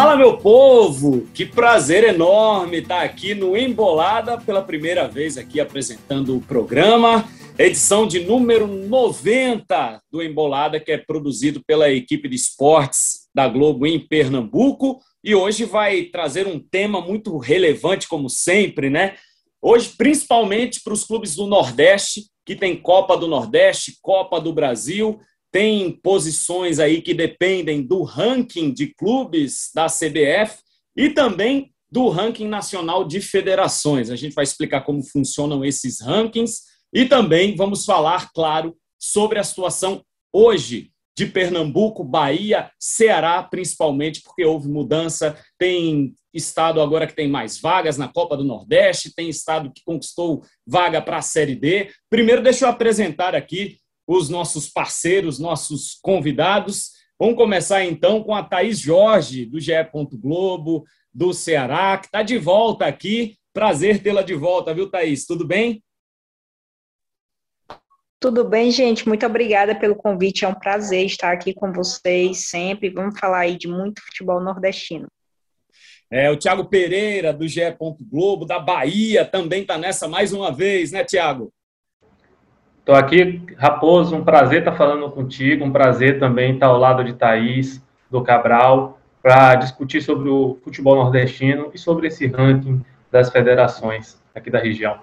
Fala, meu povo! Que prazer enorme estar aqui no Embolada pela primeira vez aqui apresentando o programa, edição de número 90 do Embolada, que é produzido pela equipe de esportes da Globo em Pernambuco. E hoje vai trazer um tema muito relevante, como sempre, né? Hoje, principalmente para os clubes do Nordeste, que tem Copa do Nordeste, Copa do Brasil tem posições aí que dependem do ranking de clubes da CBF e também do ranking nacional de federações. A gente vai explicar como funcionam esses rankings e também vamos falar, claro, sobre a situação hoje de Pernambuco, Bahia, Ceará, principalmente, porque houve mudança. Tem estado agora que tem mais vagas na Copa do Nordeste, tem estado que conquistou vaga para a Série D. Primeiro, deixa eu apresentar aqui os nossos parceiros, nossos convidados. Vamos começar então com a Thaís Jorge, do GE. Globo, do Ceará, que está de volta aqui. Prazer tê-la de volta, viu, Thaís? Tudo bem? Tudo bem, gente? Muito obrigada pelo convite. É um prazer estar aqui com vocês sempre. Vamos falar aí de muito futebol nordestino. É, o Tiago Pereira, do GE. Globo, da Bahia, também está nessa mais uma vez, né, Tiago? Estou aqui, Raposo, um prazer estar falando contigo, um prazer também estar ao lado de Thaís, do Cabral, para discutir sobre o futebol nordestino e sobre esse ranking das federações aqui da região.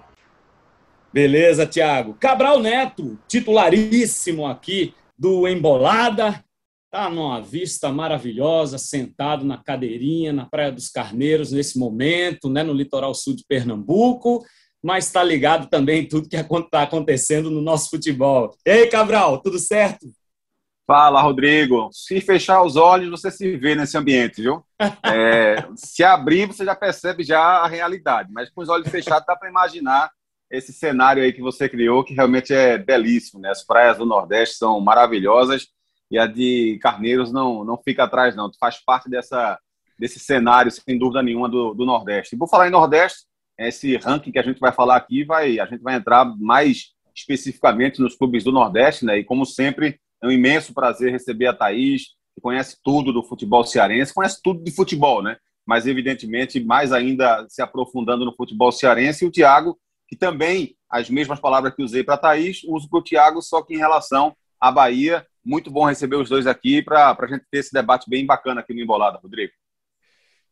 Beleza, Tiago. Cabral Neto, titularíssimo aqui do Embolada, tá numa vista maravilhosa, sentado na cadeirinha na Praia dos Carneiros nesse momento, né, no litoral sul de Pernambuco mas está ligado também em tudo que está acontecendo no nosso futebol. E aí, Cabral, tudo certo? Fala, Rodrigo. Se fechar os olhos, você se vê nesse ambiente, viu? É, se abrir, você já percebe já a realidade, mas com os olhos fechados dá para imaginar esse cenário aí que você criou, que realmente é belíssimo, né? As praias do Nordeste são maravilhosas e a de Carneiros não, não fica atrás, não. Tu faz parte dessa, desse cenário, sem dúvida nenhuma, do, do Nordeste. E por falar em Nordeste, esse ranking que a gente vai falar aqui, vai, a gente vai entrar mais especificamente nos clubes do Nordeste, né? E como sempre, é um imenso prazer receber a Thaís, que conhece tudo do futebol cearense, conhece tudo de futebol, né? Mas, evidentemente, mais ainda se aprofundando no futebol cearense, e o Tiago, que também, as mesmas palavras que usei para a Thaís, uso para o Tiago, só que em relação à Bahia. Muito bom receber os dois aqui para a gente ter esse debate bem bacana aqui no Embolada, Rodrigo.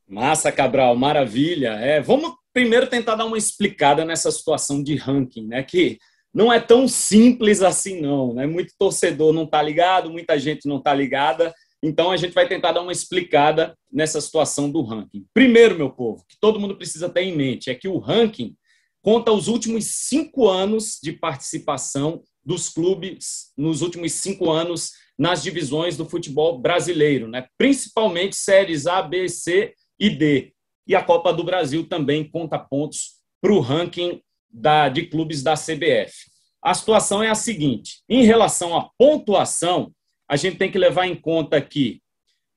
Massa, Cabral, maravilha. É, vamos primeiro tentar dar uma explicada nessa situação de ranking, né? Que não é tão simples assim, não. Né? Muito torcedor não está ligado, muita gente não está ligada. Então a gente vai tentar dar uma explicada nessa situação do ranking. Primeiro, meu povo, que todo mundo precisa ter em mente é que o ranking conta os últimos cinco anos de participação dos clubes nos últimos cinco anos nas divisões do futebol brasileiro, né? principalmente séries A, B, C e D. E a Copa do Brasil também conta pontos para o ranking da, de clubes da CBF. A situação é a seguinte: em relação à pontuação, a gente tem que levar em conta que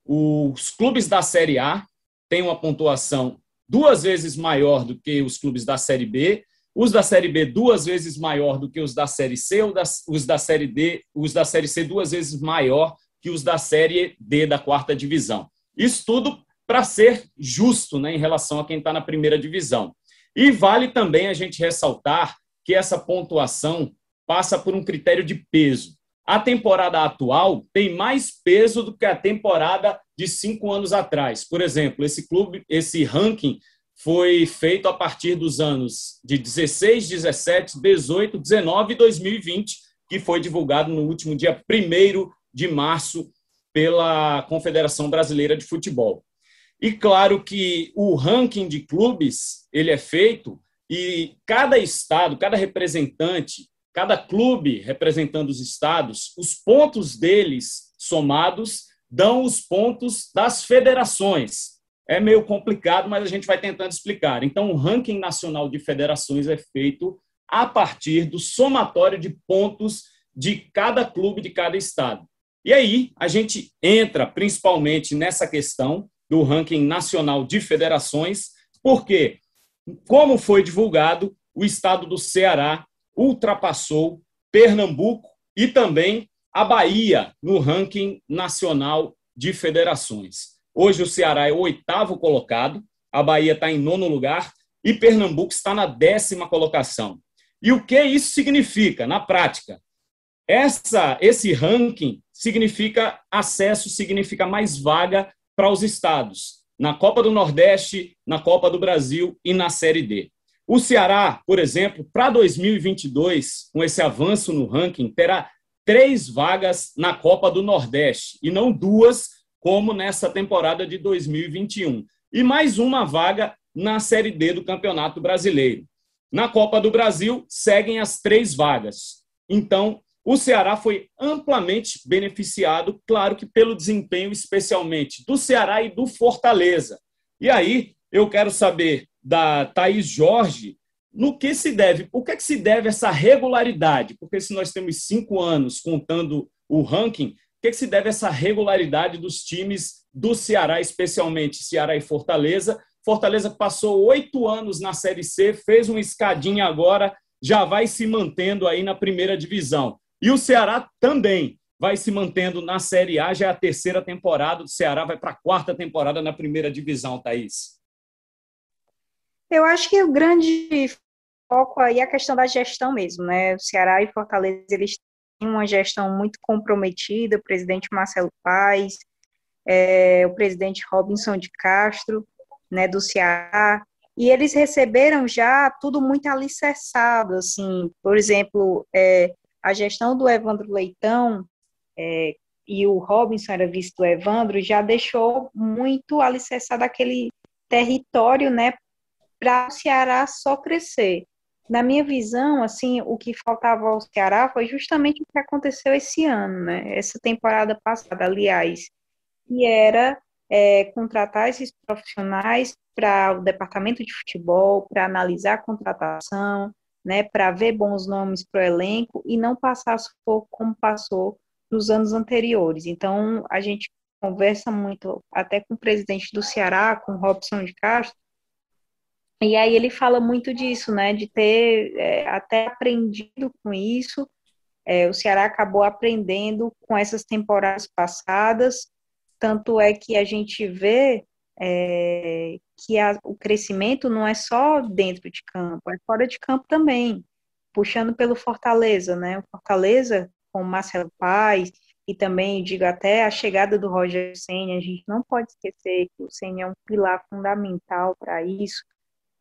os clubes da Série A têm uma pontuação duas vezes maior do que os clubes da Série B, os da Série B duas vezes maior do que os da Série C, os da Série D, os da Série C duas vezes maior que os da Série D da quarta divisão. Isso tudo para ser justo né, em relação a quem está na primeira divisão. E vale também a gente ressaltar que essa pontuação passa por um critério de peso. A temporada atual tem mais peso do que a temporada de cinco anos atrás. Por exemplo, esse clube, esse ranking foi feito a partir dos anos de 16, 17, 18, 19 e 2020, que foi divulgado no último dia 1 de março pela Confederação Brasileira de Futebol. E claro que o ranking de clubes ele é feito e cada estado, cada representante, cada clube representando os estados, os pontos deles somados dão os pontos das federações. É meio complicado, mas a gente vai tentando explicar. Então, o ranking nacional de federações é feito a partir do somatório de pontos de cada clube de cada estado. E aí, a gente entra principalmente nessa questão do ranking nacional de federações, porque, como foi divulgado, o estado do Ceará ultrapassou Pernambuco e também a Bahia no ranking nacional de federações. Hoje o Ceará é o oitavo colocado, a Bahia está em nono lugar e Pernambuco está na décima colocação. E o que isso significa na prática? Essa, esse ranking significa acesso, significa mais vaga para os estados, na Copa do Nordeste, na Copa do Brasil e na Série D. O Ceará, por exemplo, para 2022, com esse avanço no ranking, terá três vagas na Copa do Nordeste e não duas, como nessa temporada de 2021. E mais uma vaga na Série D do Campeonato Brasileiro. Na Copa do Brasil, seguem as três vagas. Então, o Ceará foi amplamente beneficiado, claro que pelo desempenho, especialmente do Ceará e do Fortaleza. E aí, eu quero saber da Thaís Jorge no que se deve, o que é que se deve essa regularidade? Porque se nós temos cinco anos contando o ranking, o que, é que se deve essa regularidade dos times do Ceará, especialmente Ceará e Fortaleza? Fortaleza passou oito anos na Série C, fez uma escadinha agora, já vai se mantendo aí na primeira divisão. E o Ceará também vai se mantendo na Série A, já é a terceira temporada. O Ceará vai para a quarta temporada na primeira divisão, Thaís. Eu acho que o grande foco aí é a questão da gestão mesmo, né? O Ceará e Fortaleza, eles têm uma gestão muito comprometida, o presidente Marcelo Paes, é, o presidente Robinson de Castro, né, do Ceará, e eles receberam já tudo muito alicerçado, assim, por exemplo, é, a gestão do Evandro Leitão é, e o Robinson era vice do Evandro já deixou muito alicerçado aquele território, né, para o Ceará só crescer. Na minha visão, assim, o que faltava ao Ceará foi justamente o que aconteceu esse ano, né, essa temporada passada, aliás, que era é, contratar esses profissionais para o departamento de futebol, para analisar a contratação, né, para ver bons nomes para o elenco e não passar sufoco como passou nos anos anteriores. Então, a gente conversa muito até com o presidente do Ceará, com o Robson de Castro, e aí ele fala muito disso, né, de ter é, até aprendido com isso. É, o Ceará acabou aprendendo com essas temporadas passadas, tanto é que a gente vê é, que a, o crescimento não é só dentro de campo, é fora de campo também, puxando pelo Fortaleza, né? O Fortaleza, com o Marcelo Paz, e também, digo até, a chegada do Roger Senna, a gente não pode esquecer que o Senna é um pilar fundamental para isso,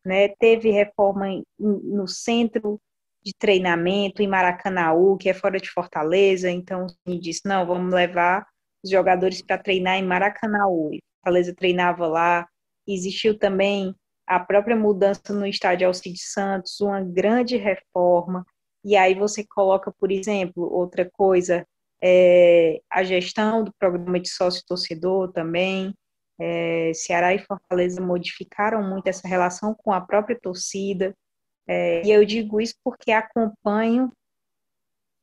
né? Teve reforma em, no centro de treinamento em Maracanaú, que é fora de Fortaleza, então me disse, não, vamos levar os jogadores para treinar em Maracanaú. Fortaleza treinava lá. Existiu também a própria mudança no estádio Alcides Santos, uma grande reforma. E aí você coloca, por exemplo, outra coisa, é, a gestão do programa de sócio-torcedor também. É, Ceará e Fortaleza modificaram muito essa relação com a própria torcida. É, e eu digo isso porque acompanho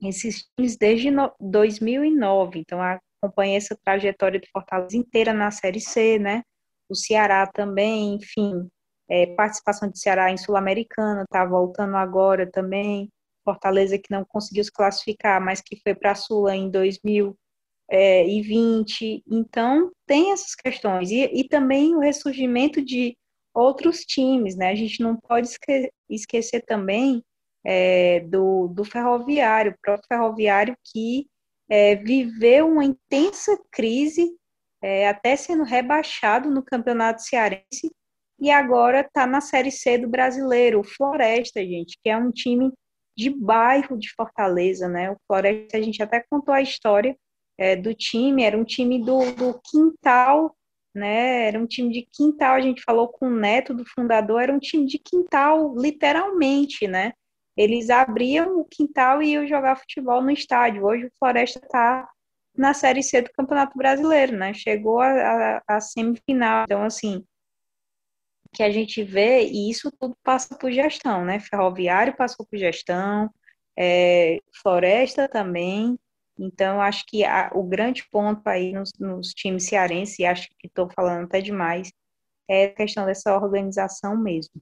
esses times desde no, 2009. Então, acompanhei essa trajetória do Fortaleza inteira na Série C, né? O Ceará também, enfim, é, participação de Ceará em Sul-Americana, está voltando agora também. Fortaleza que não conseguiu se classificar, mas que foi para a Sula em 2020. Então, tem essas questões. E, e também o ressurgimento de outros times, né? A gente não pode esque esquecer também é, do, do ferroviário, o próprio ferroviário que é, viveu uma intensa crise, é, até sendo rebaixado no campeonato cearense, e agora está na Série C do brasileiro, o Floresta, gente, que é um time de bairro de Fortaleza, né? O Floresta, a gente até contou a história é, do time, era um time do, do quintal, né? Era um time de quintal, a gente falou com o neto do fundador, era um time de quintal, literalmente, né? Eles abriam o quintal e iam jogar futebol no estádio. Hoje o Floresta está na Série C do Campeonato Brasileiro, né? Chegou a semifinal. Então, assim, que a gente vê, e isso tudo passa por gestão, né? Ferroviário passou por gestão, é, Floresta também. Então, acho que a, o grande ponto aí nos, nos times cearenses, e acho que estou falando até demais, é a questão dessa organização mesmo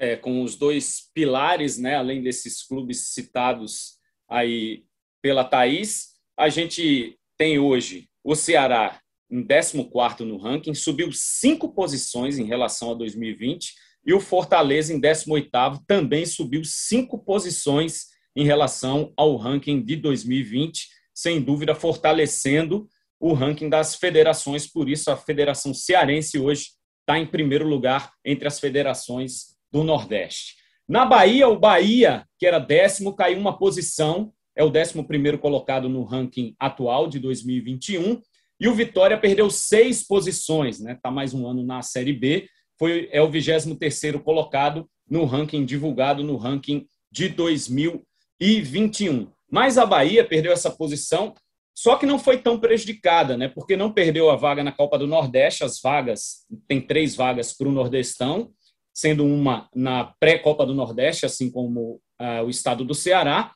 é, com os dois pilares, né, além desses clubes citados aí pela Thaís, a gente tem hoje o Ceará em 14 no ranking, subiu cinco posições em relação a 2020, e o Fortaleza, em 18 também subiu cinco posições em relação ao ranking de 2020, sem dúvida fortalecendo o ranking das federações, por isso a Federação Cearense hoje está em primeiro lugar entre as federações do Nordeste. Na Bahia, o Bahia, que era décimo, caiu uma posição, é o décimo primeiro colocado no ranking atual de 2021, e o Vitória perdeu seis posições, né? Está mais um ano na Série B, foi, é o 23 terceiro colocado no ranking divulgado no ranking de 2021. Mas a Bahia perdeu essa posição só que não foi tão prejudicada, né? Porque não perdeu a vaga na Copa do Nordeste, as vagas, tem três vagas para o Nordestão, sendo uma na pré-Copa do Nordeste, assim como uh, o estado do Ceará.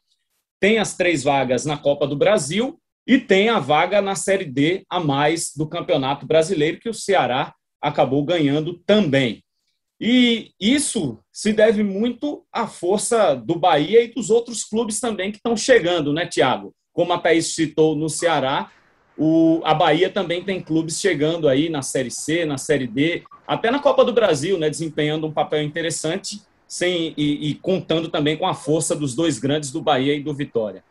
Tem as três vagas na Copa do Brasil e tem a vaga na Série D a mais do Campeonato Brasileiro, que o Ceará acabou ganhando também. E isso se deve muito à força do Bahia e dos outros clubes também que estão chegando, né, Tiago? Como a Thaís citou no Ceará, o, a Bahia também tem clubes chegando aí na Série C, na Série D, até na Copa do Brasil, né, desempenhando um papel interessante sem, e, e contando também com a força dos dois grandes do Bahia e do Vitória.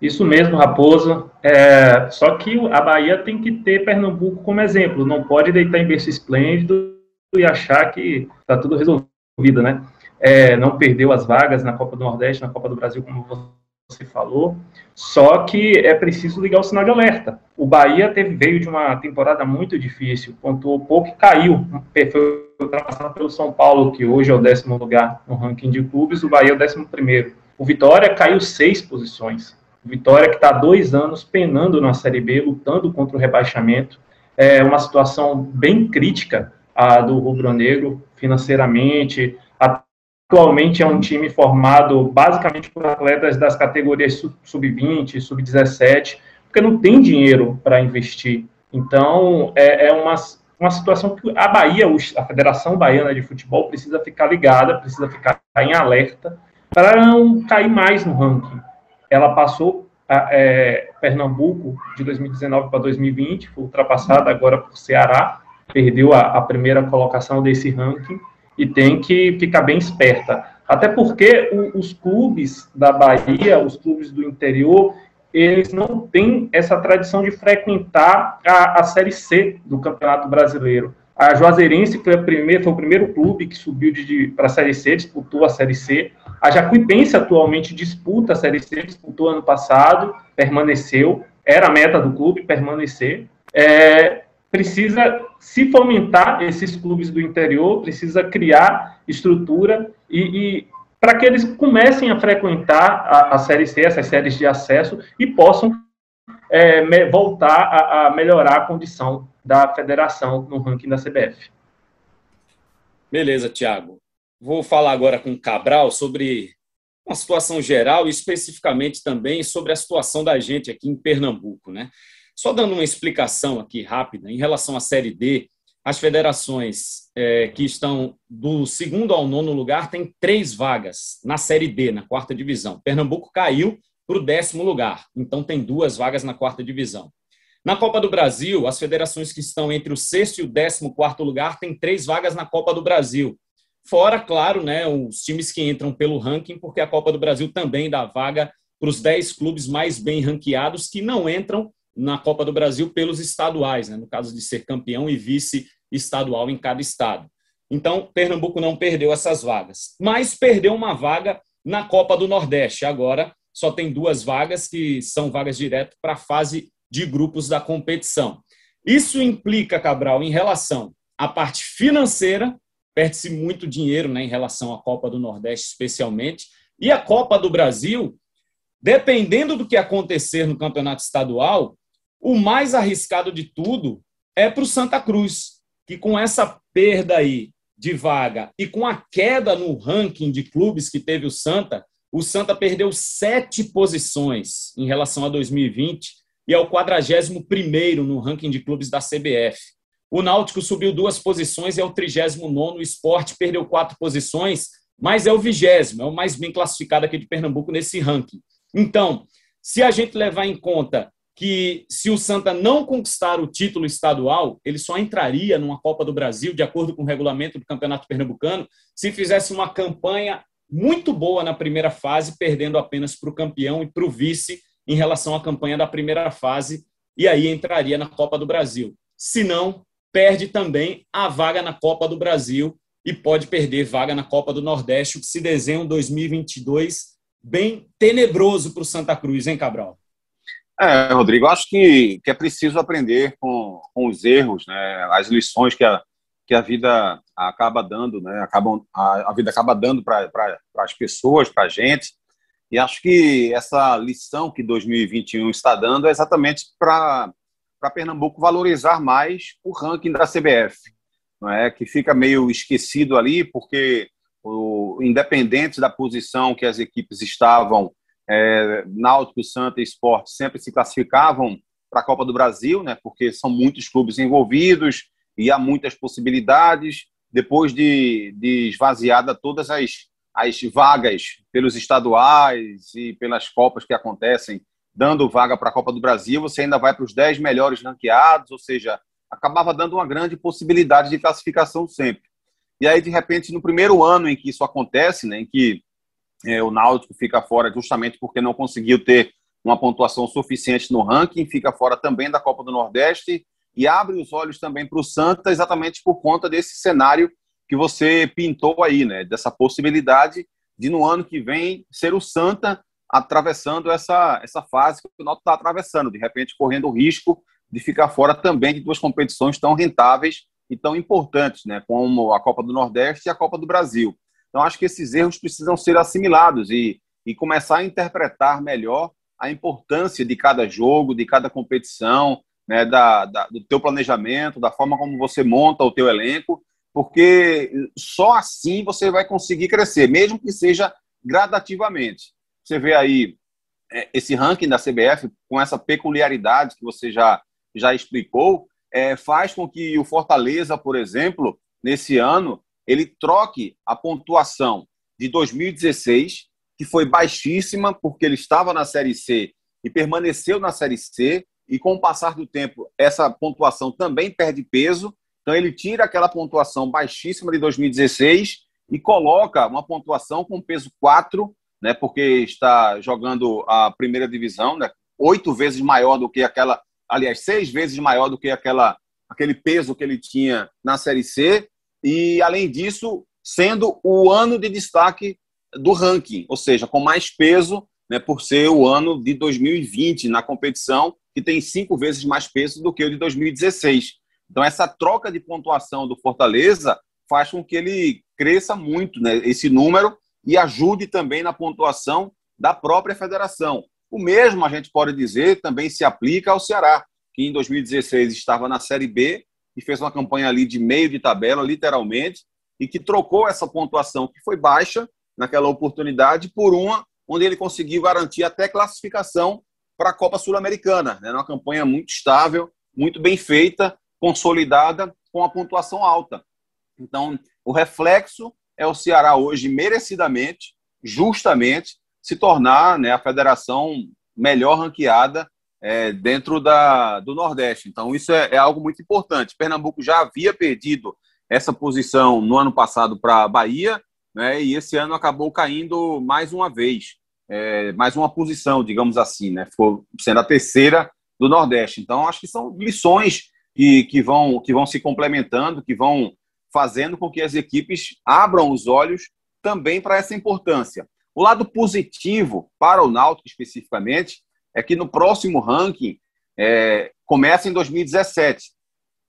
Isso mesmo, Raposo. É, só que a Bahia tem que ter Pernambuco como exemplo. Não pode deitar em berço esplêndido e achar que está tudo resolvido, né? É, não perdeu as vagas na Copa do Nordeste, na Copa do Brasil, como você falou, só que é preciso ligar o sinal de alerta. O Bahia teve, veio de uma temporada muito difícil, pontuou pouco e caiu. Foi ultrapassado pelo São Paulo, que hoje é o décimo lugar no ranking de clubes, o Bahia é o décimo primeiro. O Vitória caiu seis posições. O Vitória que está dois anos penando na Série B, lutando contra o rebaixamento. É uma situação bem crítica a do rubro-negro, financeiramente, Atualmente é um time formado basicamente por atletas das categorias sub-20, sub-17, porque não tem dinheiro para investir. Então, é, é, uma, uma situação que a Bahia, a Federação Baiana de Futebol, precisa ficar ligada, precisa ficar em alerta para não cair mais no ranking. Ela passou é, Pernambuco de 2019 para 2020, foi ultrapassada agora por Ceará, perdeu a, a primeira colocação desse ranking e tem que ficar bem esperta. Até porque o, os clubes da Bahia, os clubes do interior, eles não têm essa tradição de frequentar a, a Série C do Campeonato Brasileiro. A Juazeirense foi, a primeira, foi o primeiro clube que subiu para a Série C, disputou a Série C. A Jacuipense atualmente disputa a Série C, disputou ano passado, permaneceu, era a meta do clube permanecer. É, precisa se fomentar esses clubes do interior, precisa criar estrutura e, e para que eles comecem a frequentar a, a, Série C, essas séries de acesso, e possam é, me, voltar a, a, melhorar a condição da federação no ranking da CBF. Beleza, Tiago. Vou falar agora com o Cabral sobre uma situação geral e especificamente também sobre a situação da gente aqui em Pernambuco, né? Só dando uma explicação aqui rápida, em relação à Série D, as federações é, que estão do segundo ao nono lugar têm três vagas na Série D, na quarta divisão. Pernambuco caiu para o décimo lugar, então tem duas vagas na quarta divisão. Na Copa do Brasil, as federações que estão entre o sexto e o décimo quarto lugar têm três vagas na Copa do Brasil. Fora, claro, né, os times que entram pelo ranking, porque a Copa do Brasil também dá vaga para os dez clubes mais bem ranqueados que não entram na Copa do Brasil pelos estaduais, né? no caso de ser campeão e vice estadual em cada estado. Então, Pernambuco não perdeu essas vagas, mas perdeu uma vaga na Copa do Nordeste. Agora só tem duas vagas que são vagas direto para a fase de grupos da competição. Isso implica, Cabral, em relação à parte financeira, perde-se muito dinheiro né, em relação à Copa do Nordeste, especialmente, e a Copa do Brasil, dependendo do que acontecer no campeonato estadual, o mais arriscado de tudo é para o Santa Cruz, que com essa perda aí de vaga e com a queda no ranking de clubes que teve o Santa, o Santa perdeu sete posições em relação a 2020 e é o 41 no ranking de clubes da CBF. O Náutico subiu duas posições e é o 39. O Esporte perdeu quatro posições, mas é o vigésimo, é o mais bem classificado aqui de Pernambuco nesse ranking. Então, se a gente levar em conta que se o Santa não conquistar o título estadual, ele só entraria numa Copa do Brasil, de acordo com o regulamento do Campeonato Pernambucano, se fizesse uma campanha muito boa na primeira fase, perdendo apenas para o campeão e para o vice em relação à campanha da primeira fase, e aí entraria na Copa do Brasil. Se não, perde também a vaga na Copa do Brasil e pode perder vaga na Copa do Nordeste, o que se desenha um 2022 bem tenebroso para o Santa Cruz, hein, Cabral? É, Rodrigo, acho que, que é preciso aprender com, com os erros, né, as lições que a, que a vida acaba dando, né, acabam, a, a vida acaba dando para as pessoas, para a gente. E acho que essa lição que 2021 está dando é exatamente para Pernambuco valorizar mais o ranking da CBF, não é? que fica meio esquecido ali, porque o, independente da posição que as equipes estavam é, Náutico, Santa e Esporte sempre se classificavam para a Copa do Brasil, né, porque são muitos clubes envolvidos e há muitas possibilidades. Depois de, de esvaziada todas as, as vagas pelos estaduais e pelas Copas que acontecem, dando vaga para a Copa do Brasil, você ainda vai para os 10 melhores ranqueados, ou seja, acabava dando uma grande possibilidade de classificação sempre. E aí, de repente, no primeiro ano em que isso acontece, né, em que é, o Náutico fica fora justamente porque não conseguiu ter uma pontuação suficiente no ranking, fica fora também da Copa do Nordeste e abre os olhos também para o Santa exatamente por conta desse cenário que você pintou aí, né? Dessa possibilidade de no ano que vem ser o Santa atravessando essa, essa fase que o Náutico está atravessando, de repente correndo o risco de ficar fora também de duas competições tão rentáveis e tão importantes, né? Como a Copa do Nordeste e a Copa do Brasil. Então, acho que esses erros precisam ser assimilados e, e começar a interpretar melhor a importância de cada jogo, de cada competição, né, da, da, do teu planejamento, da forma como você monta o teu elenco, porque só assim você vai conseguir crescer, mesmo que seja gradativamente. Você vê aí é, esse ranking da CBF com essa peculiaridade que você já, já explicou, é, faz com que o Fortaleza, por exemplo, nesse ano, ele troque a pontuação de 2016, que foi baixíssima, porque ele estava na Série C e permaneceu na Série C, e com o passar do tempo, essa pontuação também perde peso. Então, ele tira aquela pontuação baixíssima de 2016 e coloca uma pontuação com peso 4, né, porque está jogando a primeira divisão, né, oito vezes maior do que aquela, aliás, seis vezes maior do que aquela, aquele peso que ele tinha na Série C e, além disso, sendo o ano de destaque do ranking, ou seja, com mais peso, né, por ser o ano de 2020 na competição, que tem cinco vezes mais peso do que o de 2016. Então, essa troca de pontuação do Fortaleza faz com que ele cresça muito, né, esse número, e ajude também na pontuação da própria federação. O mesmo a gente pode dizer também se aplica ao Ceará, que em 2016 estava na Série B e fez uma campanha ali de meio de tabela, literalmente, e que trocou essa pontuação que foi baixa naquela oportunidade por uma onde ele conseguiu garantir até classificação para a Copa Sul-Americana, né? uma campanha muito estável, muito bem feita, consolidada, com a pontuação alta. Então, o reflexo é o Ceará hoje merecidamente, justamente, se tornar né, a federação melhor ranqueada é, dentro da, do Nordeste. Então, isso é, é, algo muito importante. Pernambuco já havia perdido essa posição no ano passado para a Bahia, né, e esse ano acabou caindo mais uma vez, é, mais uma posição, digamos assim, né, foi sendo a terceira do Nordeste. Então, acho que são lições que, que, vão, que vão se complementando, que vão fazendo com que as equipes abram os olhos também para essa importância. O lado positivo para o Náutico especificamente é que no próximo ranking é, começa em 2017,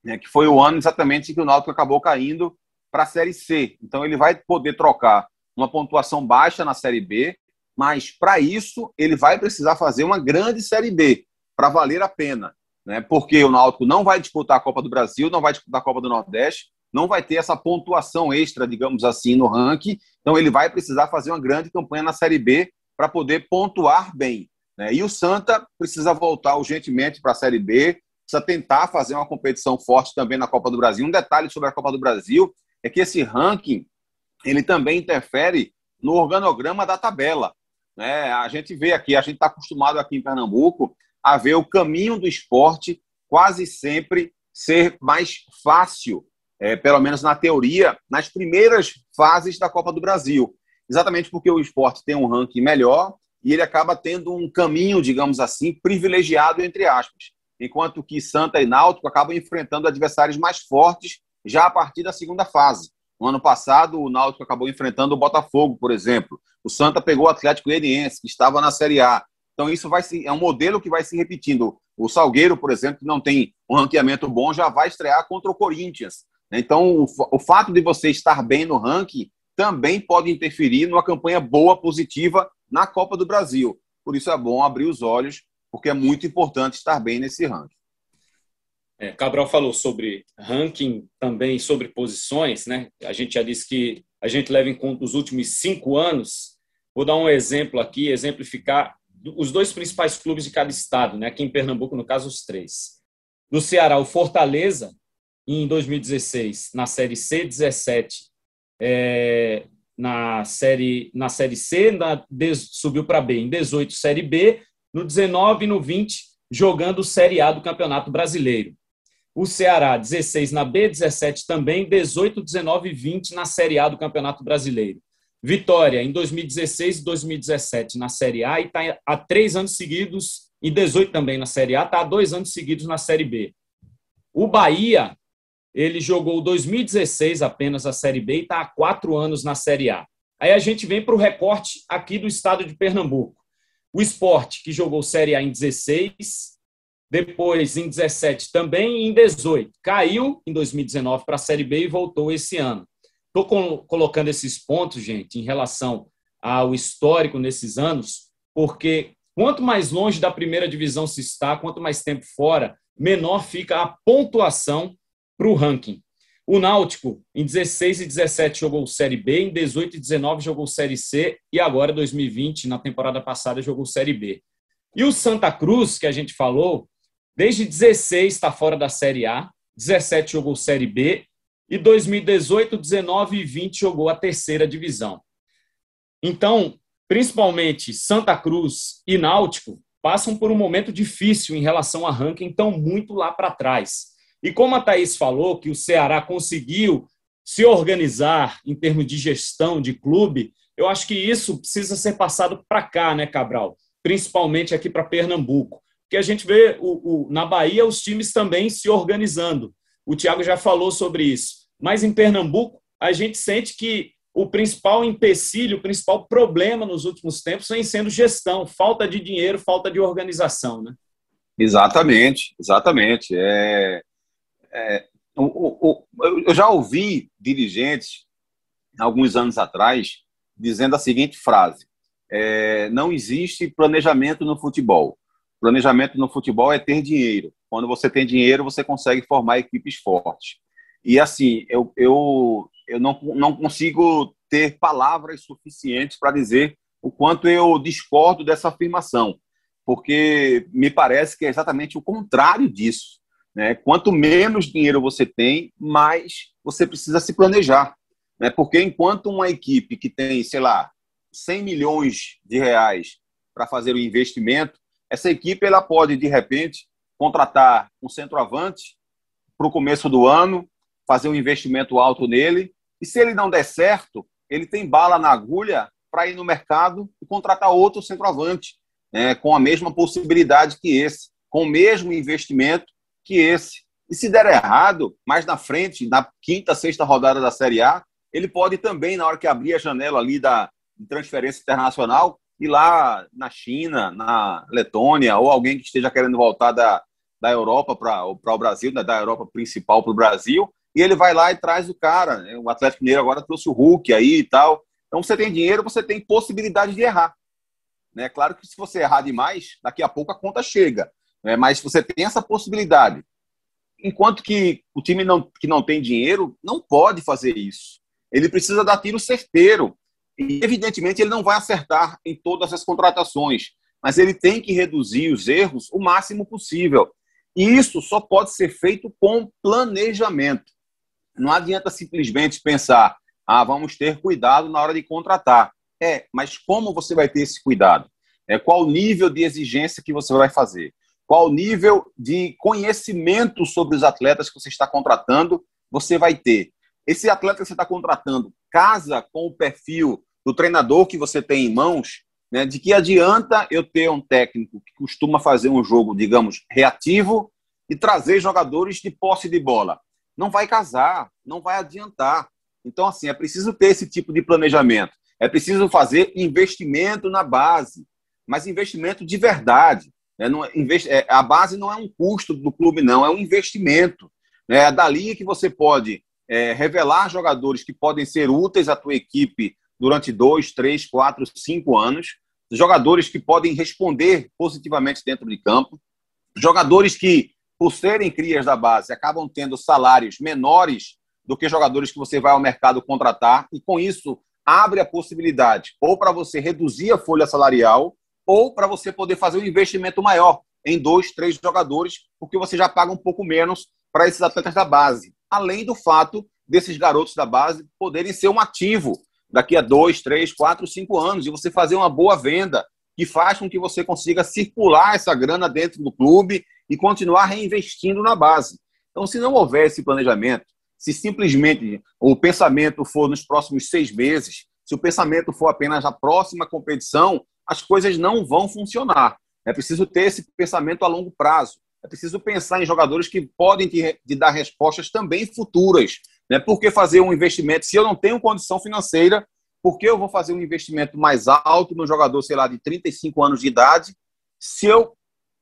né, que foi o ano exatamente em que o Náutico acabou caindo para a Série C. Então ele vai poder trocar uma pontuação baixa na Série B, mas para isso ele vai precisar fazer uma grande Série B para valer a pena, né? Porque o Náutico não vai disputar a Copa do Brasil, não vai disputar a Copa do Nordeste, não vai ter essa pontuação extra, digamos assim, no ranking. Então ele vai precisar fazer uma grande campanha na Série B para poder pontuar bem. Né? E o Santa precisa voltar urgentemente para a Série B, precisa tentar fazer uma competição forte também na Copa do Brasil. Um detalhe sobre a Copa do Brasil é que esse ranking ele também interfere no organograma da tabela. Né? A gente vê aqui, a gente está acostumado aqui em Pernambuco a ver o caminho do esporte quase sempre ser mais fácil, é, pelo menos na teoria, nas primeiras fases da Copa do Brasil. Exatamente porque o esporte tem um ranking melhor e ele acaba tendo um caminho, digamos assim, privilegiado, entre aspas. Enquanto que Santa e Náutico acabam enfrentando adversários mais fortes já a partir da segunda fase. No ano passado, o Náutico acabou enfrentando o Botafogo, por exemplo. O Santa pegou o Atlético Goianiense, que estava na Série A. Então, isso vai se, é um modelo que vai se repetindo. O Salgueiro, por exemplo, que não tem um ranqueamento bom, já vai estrear contra o Corinthians. Então, o, o fato de você estar bem no ranking também pode interferir numa campanha boa, positiva na Copa do Brasil. Por isso é bom abrir os olhos, porque é muito importante estar bem nesse ranking. É, Cabral falou sobre ranking também, sobre posições, né? A gente já disse que a gente leva em conta os últimos cinco anos. Vou dar um exemplo aqui, exemplificar os dois principais clubes de cada estado, né? Aqui em Pernambuco, no caso, os três. No Ceará, o Fortaleza, em 2016, na Série C, 17, é, na série na série C, na, subiu para B, em 18 Série B, no 19 e no 20 jogando Série A do Campeonato Brasileiro. O Ceará, 16 na B, 17 também, 18, 19 e 20 na Série A do Campeonato Brasileiro. Vitória, em 2016 e 2017 na Série A e está há três anos seguidos, e 18 também na Série A, está há dois anos seguidos na Série B. O Bahia, ele jogou 2016 apenas a Série B e está há quatro anos na Série A. Aí a gente vem para o recorte aqui do estado de Pernambuco. O esporte, que jogou Série A em 16, depois, em 17 também, e em 18. Caiu em 2019 para a Série B e voltou esse ano. Estou colocando esses pontos, gente, em relação ao histórico nesses anos, porque quanto mais longe da primeira divisão se está, quanto mais tempo fora, menor fica a pontuação para o ranking. O Náutico, em 16 e 17, jogou Série B, em 18 e 19 jogou Série C, e agora, 2020, na temporada passada, jogou Série B. E o Santa Cruz, que a gente falou, Desde 16 está fora da Série A, 17 jogou Série B e 2018, 19 e 20 jogou a terceira divisão. Então, principalmente Santa Cruz e Náutico passam por um momento difícil em relação a ranking, estão muito lá para trás. E como a Thaís falou, que o Ceará conseguiu se organizar em termos de gestão de clube, eu acho que isso precisa ser passado para cá, né, Cabral? Principalmente aqui para Pernambuco que a gente vê o, o, na Bahia os times também se organizando. O Thiago já falou sobre isso. Mas em Pernambuco, a gente sente que o principal empecilho, o principal problema nos últimos tempos vem sendo gestão, falta de dinheiro, falta de organização, né? Exatamente, exatamente. É, é, o, o, eu já ouvi dirigentes, alguns anos atrás, dizendo a seguinte frase: é, não existe planejamento no futebol. Planejamento no futebol é ter dinheiro. Quando você tem dinheiro, você consegue formar equipes fortes. E assim, eu, eu, eu não, não consigo ter palavras suficientes para dizer o quanto eu discordo dessa afirmação, porque me parece que é exatamente o contrário disso. Né? Quanto menos dinheiro você tem, mais você precisa se planejar. Né? Porque enquanto uma equipe que tem, sei lá, 100 milhões de reais para fazer o investimento, essa equipe ela pode, de repente, contratar um centroavante para o começo do ano, fazer um investimento alto nele, e se ele não der certo, ele tem bala na agulha para ir no mercado e contratar outro centroavante, né, com a mesma possibilidade que esse, com o mesmo investimento que esse. E se der errado, mais na frente, na quinta, sexta rodada da Série A, ele pode também, na hora que abrir a janela ali da transferência internacional, ir lá na China, na Letônia, ou alguém que esteja querendo voltar da, da Europa para o Brasil, né, da Europa principal para o Brasil, e ele vai lá e traz o cara. Né? O Atlético Mineiro agora trouxe o Hulk aí e tal. Então, você tem dinheiro, você tem possibilidade de errar. Né? Claro que se você errar demais, daqui a pouco a conta chega. Né? Mas você tem essa possibilidade. Enquanto que o time não, que não tem dinheiro não pode fazer isso. Ele precisa dar tiro certeiro. E, evidentemente, ele não vai acertar em todas as contratações, mas ele tem que reduzir os erros o máximo possível. E isso só pode ser feito com planejamento. Não adianta simplesmente pensar, ah, vamos ter cuidado na hora de contratar. É, mas como você vai ter esse cuidado? É, qual o nível de exigência que você vai fazer? Qual nível de conhecimento sobre os atletas que você está contratando você vai ter. Esse atleta que você está contratando casa com o perfil do treinador que você tem em mãos, né, de que adianta eu ter um técnico que costuma fazer um jogo, digamos, reativo e trazer jogadores de posse de bola. Não vai casar, não vai adiantar. Então, assim, é preciso ter esse tipo de planejamento. É preciso fazer investimento na base, mas investimento de verdade. Né? Não, é, é, a base não é um custo do clube, não, é um investimento. Né? É dali que você pode é, revelar jogadores que podem ser úteis à tua equipe durante dois, três, quatro, cinco anos, jogadores que podem responder positivamente dentro de campo, jogadores que, por serem crias da base, acabam tendo salários menores do que jogadores que você vai ao mercado contratar, e com isso abre a possibilidade ou para você reduzir a folha salarial ou para você poder fazer um investimento maior em dois, três jogadores, porque você já paga um pouco menos para esses atletas da base. Além do fato desses garotos da base poderem ser um ativo daqui a dois, três, quatro, cinco anos e você fazer uma boa venda que faz com que você consiga circular essa grana dentro do clube e continuar reinvestindo na base. Então, se não houver esse planejamento, se simplesmente o pensamento for nos próximos seis meses, se o pensamento for apenas a próxima competição, as coisas não vão funcionar. É preciso ter esse pensamento a longo prazo. É preciso pensar em jogadores que podem te, te dar respostas também futuras. Né? Por que fazer um investimento? Se eu não tenho condição financeira, por que eu vou fazer um investimento mais alto no jogador, sei lá, de 35 anos de idade, se eu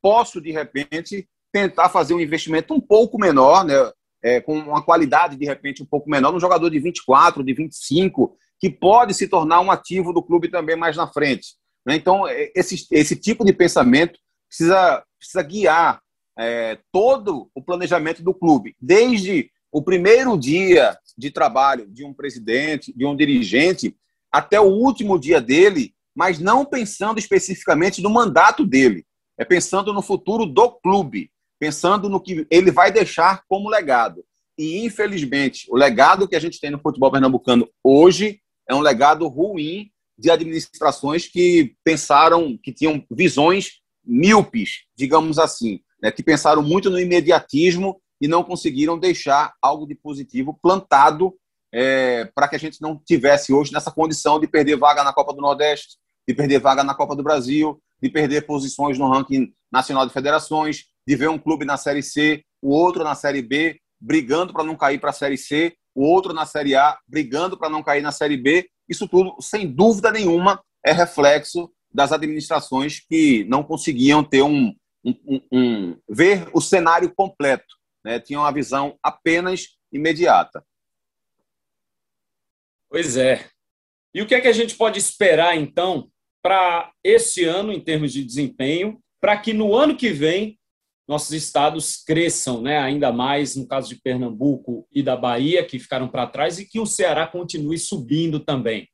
posso, de repente, tentar fazer um investimento um pouco menor, né? é, com uma qualidade, de repente, um pouco menor, um jogador de 24, de 25, que pode se tornar um ativo do clube também mais na frente. Né? Então, é, esse, esse tipo de pensamento precisa, precisa guiar é, todo o planejamento do clube, desde o primeiro dia de trabalho de um presidente, de um dirigente, até o último dia dele, mas não pensando especificamente no mandato dele, é pensando no futuro do clube pensando no que ele vai deixar como legado. E, infelizmente, o legado que a gente tem no futebol pernambucano hoje é um legado ruim de administrações que pensaram, que tinham visões míopes, digamos assim, né, que pensaram muito no imediatismo e não conseguiram deixar algo de positivo plantado é, para que a gente não tivesse hoje nessa condição de perder vaga na Copa do Nordeste, de perder vaga na Copa do Brasil, de perder posições no ranking nacional de federações, de ver um clube na Série C, o outro na Série B, brigando para não cair para a Série C, o outro na Série A, brigando para não cair na Série B. Isso tudo, sem dúvida nenhuma, é reflexo das administrações que não conseguiam ter um, um, um, um ver o cenário completo, né? tinham uma visão apenas imediata. Pois é. E o que é que a gente pode esperar então para esse ano em termos de desempenho, para que no ano que vem nossos estados cresçam né, ainda mais, no caso de Pernambuco e da Bahia, que ficaram para trás, e que o Ceará continue subindo também.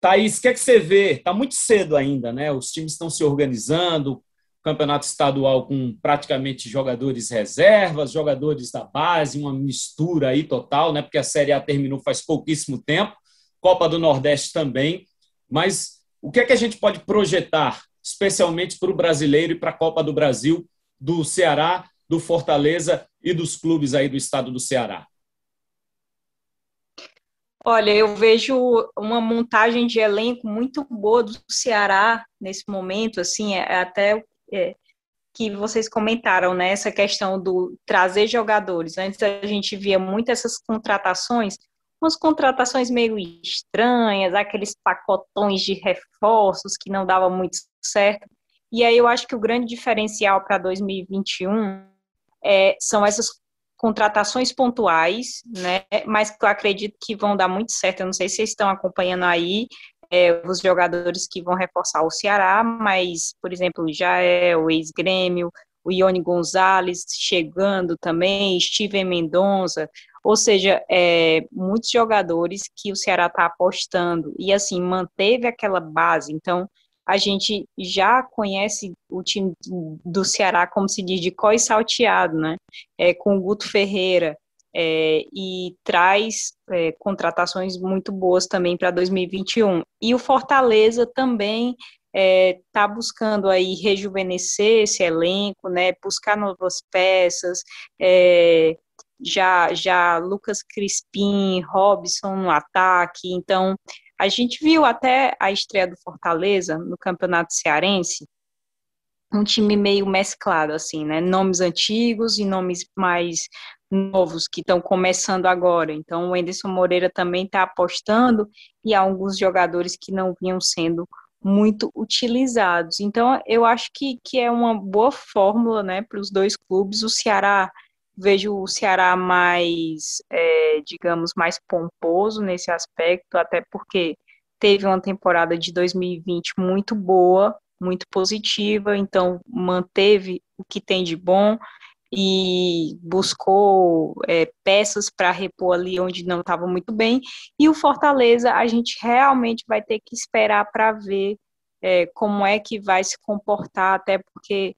Thaís, o que é que você vê? Está muito cedo ainda, né? Os times estão se organizando, campeonato estadual com praticamente jogadores reservas, jogadores da base, uma mistura aí total, né? Porque a Série A terminou faz pouquíssimo tempo, Copa do Nordeste também. Mas o que é que a gente pode projetar, especialmente para o brasileiro e para a Copa do Brasil, do Ceará, do Fortaleza e dos clubes aí do estado do Ceará? Olha, eu vejo uma montagem de elenco muito boa do Ceará nesse momento, assim, é, até é, que vocês comentaram, né, essa questão do trazer jogadores. Antes a gente via muito essas contratações, umas contratações meio estranhas, aqueles pacotões de reforços que não davam muito certo. E aí eu acho que o grande diferencial para 2021 é, são essas contratações pontuais, né? Mas que eu acredito que vão dar muito certo. Eu não sei se vocês estão acompanhando aí é, os jogadores que vão reforçar o Ceará, mas, por exemplo, já é o ex-grêmio, o Ione Gonzalez chegando também, Steven Mendonça, ou seja, é, muitos jogadores que o Ceará está apostando e assim manteve aquela base. Então, a gente já conhece o time do Ceará, como se diz, de có e salteado, né? É, com o Guto Ferreira, é, e traz é, contratações muito boas também para 2021. E o Fortaleza também está é, tá buscando aí rejuvenescer esse elenco, né, buscar novas peças, é, já, já Lucas Crispim, Robson no ataque, então a gente viu até a estreia do Fortaleza no Campeonato Cearense, um time meio mesclado, assim, né? Nomes antigos e nomes mais novos que estão começando agora. Então, o Enderson Moreira também está apostando e há alguns jogadores que não vinham sendo muito utilizados. Então, eu acho que, que é uma boa fórmula, né, para os dois clubes. O Ceará, vejo o Ceará mais, é, digamos, mais pomposo nesse aspecto, até porque teve uma temporada de 2020 muito boa, muito positiva, então manteve o que tem de bom e buscou é, peças para repor ali onde não estava muito bem. E o Fortaleza, a gente realmente vai ter que esperar para ver é, como é que vai se comportar, até porque,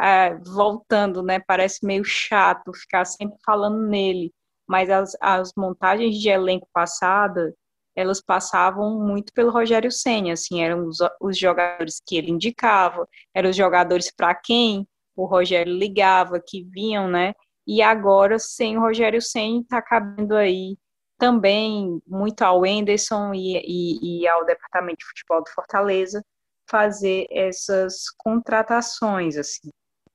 é, voltando, né, parece meio chato ficar sempre falando nele, mas as, as montagens de elenco passada elas passavam muito pelo Rogério Senna, assim, eram os, os jogadores que ele indicava, eram os jogadores para quem o Rogério ligava, que vinham, né? E agora, sem o Rogério Senna, está cabendo aí também muito ao Enderson e, e, e, ao Departamento de Futebol do Fortaleza fazer essas contratações, assim.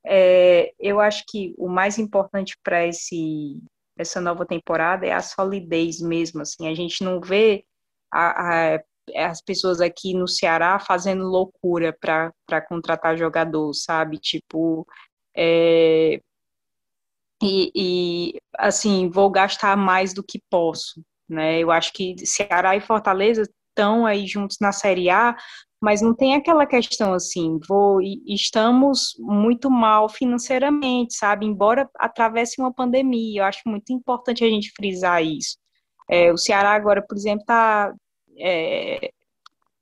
É, eu acho que o mais importante para esse essa nova temporada é a solidez mesmo, assim, a gente não vê a, a, as pessoas aqui no Ceará fazendo loucura para contratar jogador, sabe? Tipo, é, e, e, assim, vou gastar mais do que posso, né? Eu acho que Ceará e Fortaleza estão aí juntos na Série A, mas não tem aquela questão assim, vou estamos muito mal financeiramente, sabe? Embora atravesse uma pandemia, eu acho muito importante a gente frisar isso. É, o Ceará agora, por exemplo, está é,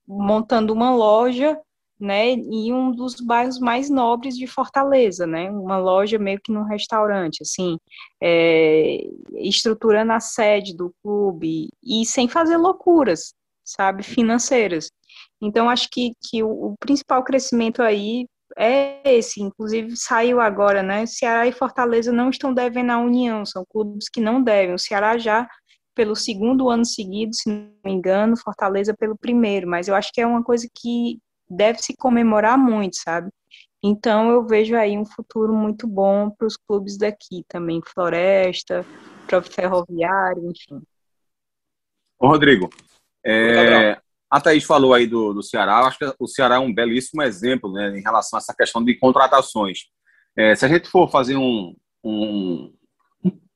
montando uma loja né, em um dos bairros mais nobres de Fortaleza, né, uma loja meio que num restaurante, assim, é, estruturando a sede do clube e sem fazer loucuras, sabe, financeiras. Então, acho que, que o, o principal crescimento aí é esse, inclusive saiu agora, né, Ceará e Fortaleza não estão devendo à União, são clubes que não devem, o Ceará já pelo segundo ano seguido, se não me engano, Fortaleza pelo primeiro, mas eu acho que é uma coisa que deve se comemorar muito, sabe? Então eu vejo aí um futuro muito bom para os clubes daqui também, Floresta, próprio Ferroviário, enfim. Ô, Rodrigo, é, a Thaís falou aí do, do Ceará, acho que o Ceará é um belíssimo exemplo né, em relação a essa questão de contratações. É, se a gente for fazer um, um,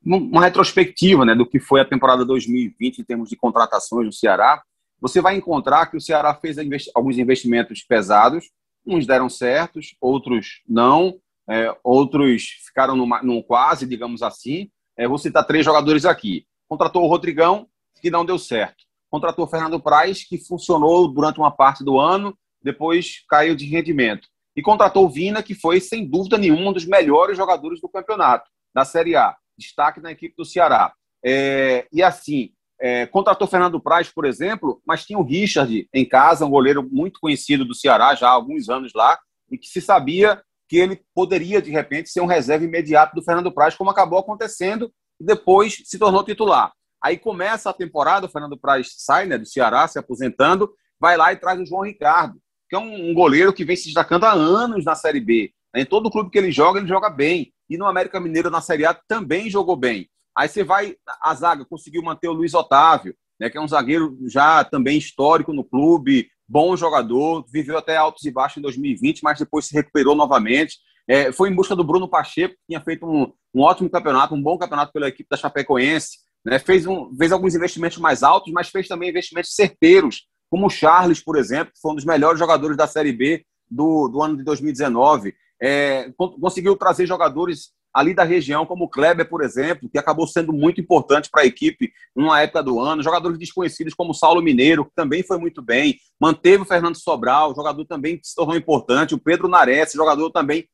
uma retrospectiva né, do que foi a temporada 2020 em termos de contratações do Ceará, você vai encontrar que o Ceará fez alguns investimentos pesados, uns deram certos, outros não, é, outros ficaram num quase, digamos assim. É, vou citar três jogadores aqui. Contratou o Rodrigão, que não deu certo. Contratou Fernando Praz, que funcionou durante uma parte do ano, depois caiu de rendimento. E contratou Vina, que foi, sem dúvida nenhuma, um dos melhores jogadores do campeonato, da Série A destaque na equipe do Ceará. É, e assim, é, contratou Fernando Praz, por exemplo, mas tinha o Richard em casa, um goleiro muito conhecido do Ceará já há alguns anos lá, e que se sabia que ele poderia, de repente, ser um reserva imediato do Fernando Praz, como acabou acontecendo, e depois se tornou titular. Aí começa a temporada, o Fernando Praz sai né, do Ceará, se aposentando, vai lá e traz o João Ricardo, que é um, goleiro que vem se destacando há anos na Série B. Em todo clube que ele joga, ele joga bem e no América Mineiro na Série A também jogou bem. Aí você vai, a zaga conseguiu manter o Luiz Otávio, né, que é um zagueiro já também histórico no clube, bom jogador, viveu até altos e baixos em 2020, mas depois se recuperou novamente. É, foi em busca do Bruno Pacheco, que tinha feito um, um, ótimo campeonato, um bom campeonato pela equipe da Chapecoense. Né, fez, um, fez alguns investimentos mais altos, mas fez também investimentos certeiros, como o Charles, por exemplo, que foi um dos melhores jogadores da Série B do, do ano de 2019 é, conseguiu trazer jogadores ali da região, como o Kleber, por exemplo, que acabou sendo muito importante para a equipe numa época do ano, jogadores desconhecidos como Saulo Mineiro, que também foi muito bem, manteve o Fernando Sobral, jogador também que se tornou importante, o Pedro Nares, jogador também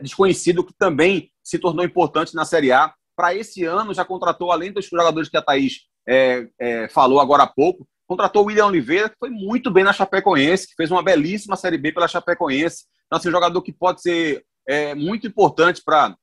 desconhecido, que também se tornou importante na Série A. Para esse ano, já contratou, além dos jogadores que a Thaís é, é, falou agora há pouco, Contratou o William Oliveira, que foi muito bem na Chapecoense, que fez uma belíssima Série B pela Chapecoense. Então, assim, um jogador que pode ser é, muito importante para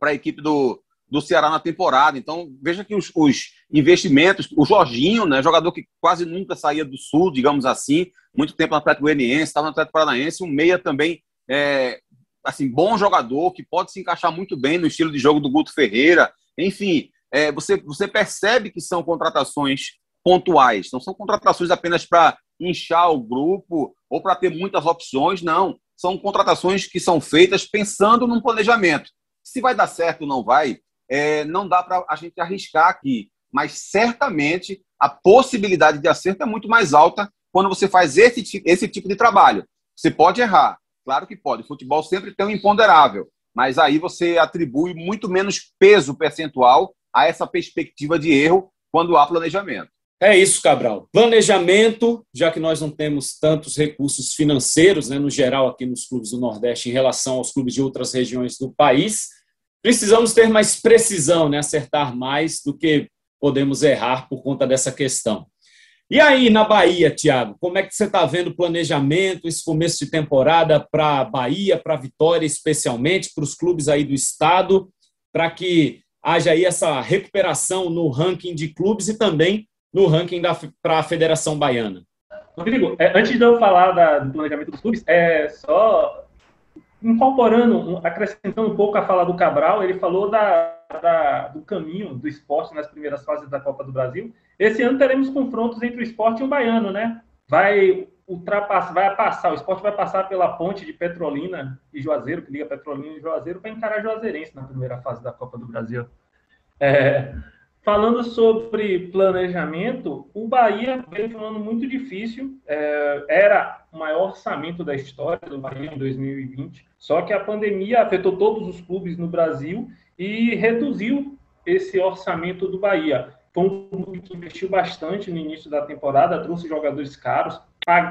a equipe do, do Ceará na temporada. Então, veja que os, os, investimentos, o Jorginho, né, jogador que quase nunca saía do Sul, digamos assim, muito tempo no Atlético Goianiense, estava no Atlético Paranaense, um meia também, é, assim, bom jogador, que pode se encaixar muito bem no estilo de jogo do Guto Ferreira. Enfim, é, você, você percebe que são contratações pontuais, não são contratações apenas para inchar o grupo ou para ter muitas opções, não. São contratações que são feitas pensando num planejamento. Se vai dar certo ou não vai, é, não dá para a gente arriscar aqui. Mas certamente a possibilidade de acerto é muito mais alta quando você faz esse, esse tipo de trabalho. Você pode errar, claro que pode. Futebol sempre tem um imponderável, mas aí você atribui muito menos peso percentual a essa perspectiva de erro quando há planejamento. É isso, Cabral. Planejamento, já que nós não temos tantos recursos financeiros, né, no geral, aqui nos clubes do Nordeste, em relação aos clubes de outras regiões do país, precisamos ter mais precisão, né? acertar mais do que podemos errar por conta dessa questão. E aí, na Bahia, Tiago, como é que você está vendo o planejamento, esse começo de temporada para a Bahia, para a Vitória, especialmente, para os clubes aí do estado, para que haja aí essa recuperação no ranking de clubes e também no ranking para a Federação Baiana? Rodrigo, é, antes de eu falar da, do planejamento dos clubes, é só incorporando, acrescentando um pouco a fala do Cabral, ele falou da, da, do caminho do esporte nas primeiras fases da Copa do Brasil. Esse ano teremos confrontos entre o esporte e o baiano, né? Vai ultrapassar, vai passar, o esporte vai passar pela ponte de Petrolina e Juazeiro, que liga Petrolina e Juazeiro, para encarar Juazeirense na primeira fase da Copa do Brasil. É, Falando sobre planejamento, o Bahia veio um ano muito difícil. É, era o maior orçamento da história do Bahia em 2020. Só que a pandemia afetou todos os clubes no Brasil e reduziu esse orçamento do Bahia. Foi um clube que investiu bastante no início da temporada, trouxe jogadores caros,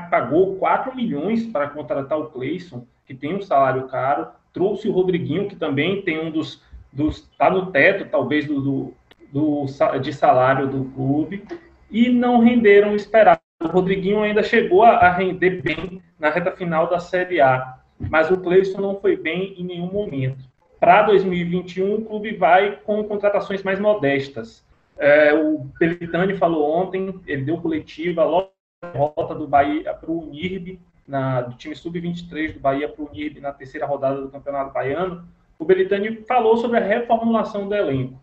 pagou 4 milhões para contratar o Cleison, que tem um salário caro, trouxe o Rodriguinho, que também tem um dos. está no teto, talvez, do, do do, de salário do clube e não renderam o esperado. O Rodriguinho ainda chegou a, render bem na reta final da Série A, mas o Cleison não foi bem em nenhum momento. Para 2021, o clube vai com contratações mais modestas. É, o Pelitani falou ontem, ele deu coletiva, logo a volta do Bahia para o Unirb, do time sub-23 do Bahia para o Unirb na terceira rodada do Campeonato Baiano. O Belitani falou sobre a reformulação do elenco.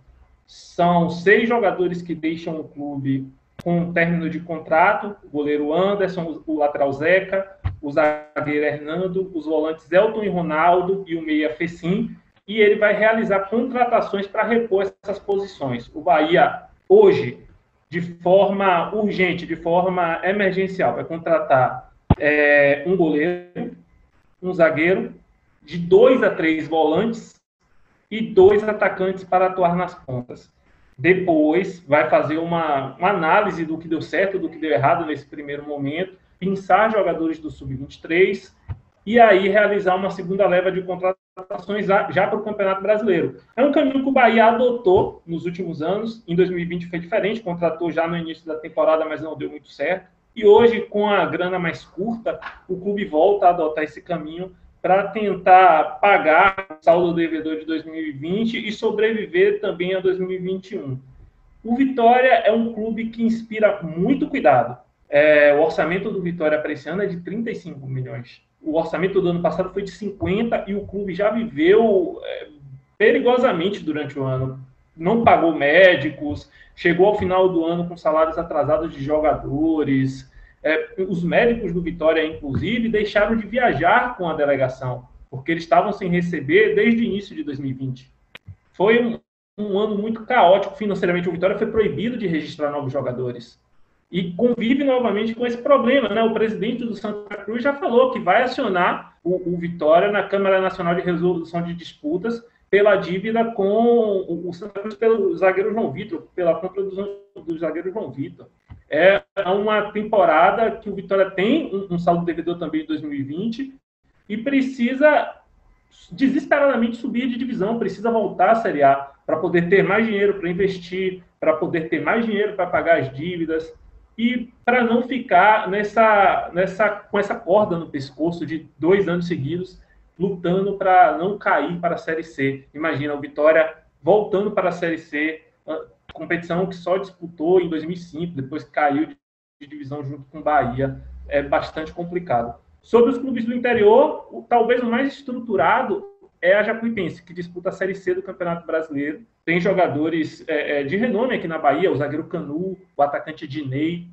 São seis jogadores que deixam o clube com término de contrato: o goleiro Anderson, o lateral Zeca, o zagueiro Hernando, os volantes Elton e Ronaldo e o meia Fecim. E ele vai realizar contratações para repor essas posições. O Bahia, hoje, de forma urgente, de forma emergencial, vai contratar é, um goleiro, um zagueiro, de dois a três volantes e dois atacantes para atuar nas pontas. Depois vai fazer uma, uma análise do que deu certo, do que deu errado nesse primeiro momento, pensar jogadores do sub-23 e aí realizar uma segunda leva de contratações já para o Campeonato Brasileiro. É um caminho que o Bahia adotou nos últimos anos. Em 2020 foi diferente, contratou já no início da temporada, mas não deu muito certo. E hoje, com a grana mais curta, o clube volta a adotar esse caminho para tentar pagar o saldo devedor de 2020 e sobreviver também a 2021. O Vitória é um clube que inspira muito cuidado. É, o orçamento do Vitória para esse ano é de 35 milhões. O orçamento do ano passado foi de 50 e o clube já viveu é, perigosamente durante o ano. Não pagou médicos, chegou ao final do ano com salários atrasados de jogadores, é, os médicos do Vitória, inclusive, deixaram de viajar com a delegação, porque eles estavam sem receber desde o início de 2020. Foi um, um ano muito caótico financeiramente. O Vitória foi proibido de registrar novos jogadores. E convive novamente com esse problema. Né? O presidente do Santa Cruz já falou que vai acionar o, o Vitória na Câmara Nacional de Resolução de Disputas pela dívida com o, Santa Cruz pelo zagueiro João Vitor, pela compra do, do zagueiro João Vitor é uma temporada que o Vitória tem um, um saldo devedor também em 2020 e precisa desesperadamente subir de divisão, precisa voltar à Série A para poder ter mais dinheiro para investir, para poder ter mais dinheiro para pagar as dívidas. E para não ficar nessa, nessa, com essa corda no pescoço de dois anos seguidos, lutando para não cair para a Série C. Imagina o Vitória voltando para a Série C, competição que só disputou em 2005, depois caiu de divisão junto com o Bahia. É bastante complicado. Sobre os clubes do interior, o, talvez o mais estruturado é a Jacuipense, que disputa a Série C do Campeonato Brasileiro. Tem jogadores é, é, de renome aqui na Bahia, o zagueiro Canu, o atacante Dinei,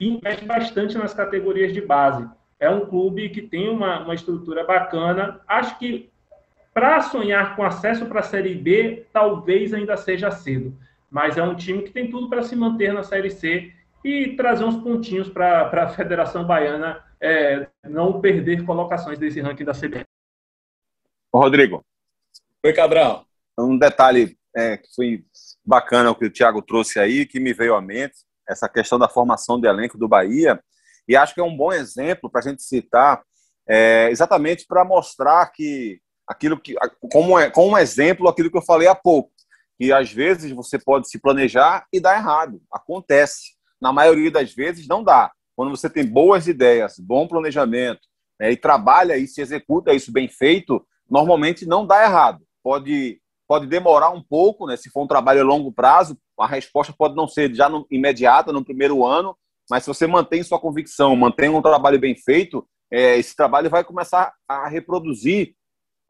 e investe bastante nas categorias de base. É um clube que tem uma, uma estrutura bacana. Acho que para sonhar com acesso para a Série B, talvez ainda seja cedo. Mas é um time que tem tudo para se manter na Série C e trazer uns pontinhos para a Federação Baiana é, não perder colocações desse ranking da CBF. Rodrigo. Oi, Cabral. Um detalhe é, que foi bacana o que o Thiago trouxe aí, que me veio à mente, essa questão da formação de elenco do Bahia, e acho que é um bom exemplo para a gente citar, é, exatamente para mostrar que aquilo que, como, é, como um exemplo, aquilo que eu falei há pouco, que às vezes você pode se planejar e dar errado, acontece. Na maioria das vezes não dá. Quando você tem boas ideias, bom planejamento, né, e trabalha e se executa isso bem feito, normalmente não dá errado. Pode, pode demorar um pouco, né, se for um trabalho a longo prazo, a resposta pode não ser já no, imediata, no primeiro ano, mas se você mantém sua convicção, mantém um trabalho bem feito, é, esse trabalho vai começar a reproduzir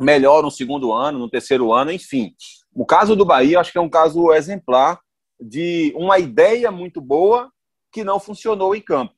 melhor no segundo ano, no terceiro ano, enfim. O caso do Bahia, acho que é um caso exemplar de uma ideia muito boa que não funcionou em campo.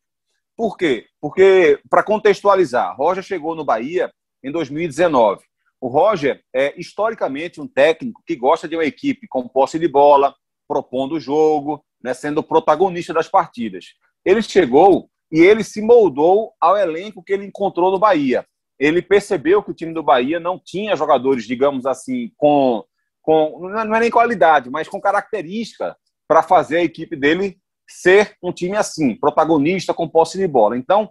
Por quê? Porque, para contextualizar, Roger chegou no Bahia em 2019. O Roger é historicamente um técnico que gosta de uma equipe com posse de bola, propondo o jogo, né, sendo protagonista das partidas. Ele chegou e ele se moldou ao elenco que ele encontrou no Bahia. Ele percebeu que o time do Bahia não tinha jogadores, digamos assim, com, com não é nem qualidade, mas com característica para fazer a equipe dele ser um time assim, protagonista com posse de bola. Então,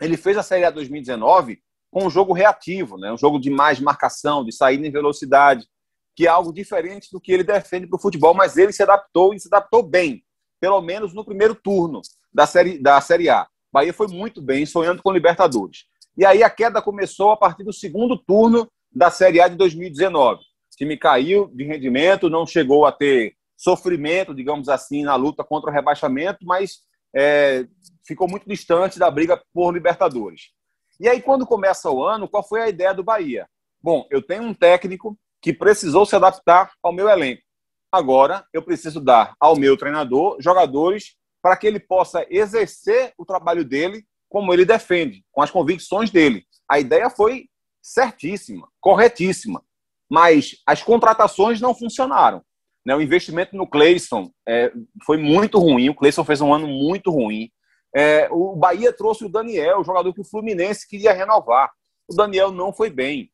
ele fez a Série A 2019 com um jogo reativo, né? um jogo de mais marcação, de saída em velocidade, que é algo diferente do que ele defende para o futebol, mas ele se adaptou e se adaptou bem, pelo menos no primeiro turno da Série, da série A. Bahia foi muito bem, sonhando com Libertadores. E aí a queda começou a partir do segundo turno da Série A de 2019. O time caiu de rendimento, não chegou a ter sofrimento, digamos assim, na luta contra o rebaixamento, mas é, ficou muito distante da briga por Libertadores. E aí, quando começa o ano, qual foi a ideia do Bahia? Bom, eu tenho um técnico que precisou se adaptar ao meu elenco. Agora, eu preciso dar ao meu treinador jogadores para que ele possa exercer o trabalho dele como ele defende, com as convicções dele. A ideia foi certíssima, corretíssima, mas as contratações não funcionaram. Né? O investimento no Cleison é, foi muito ruim. O Cleison fez um ano muito ruim. É, o Bahia trouxe o Daniel, o jogador que o Fluminense queria renovar. O Daniel não foi bem.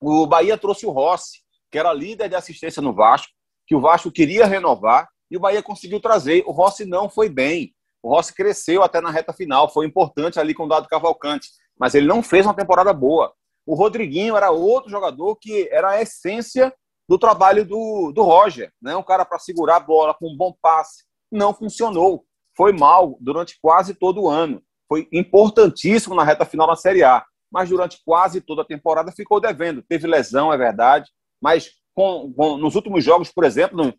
O Bahia trouxe o Rossi, que era líder de assistência no Vasco, que o Vasco queria renovar, e o Bahia conseguiu trazer. O Rossi não foi bem. O Rossi cresceu até na reta final, foi importante ali com o Dado Cavalcante, mas ele não fez uma temporada boa. O Rodriguinho era outro jogador que era a essência do trabalho do, do Roger, né? Um cara para segurar a bola com um bom passe. Não funcionou. Foi mal durante quase todo o ano. Foi importantíssimo na reta final da Série A, mas durante quase toda a temporada ficou devendo. Teve lesão, é verdade, mas com, com, nos últimos jogos, por exemplo,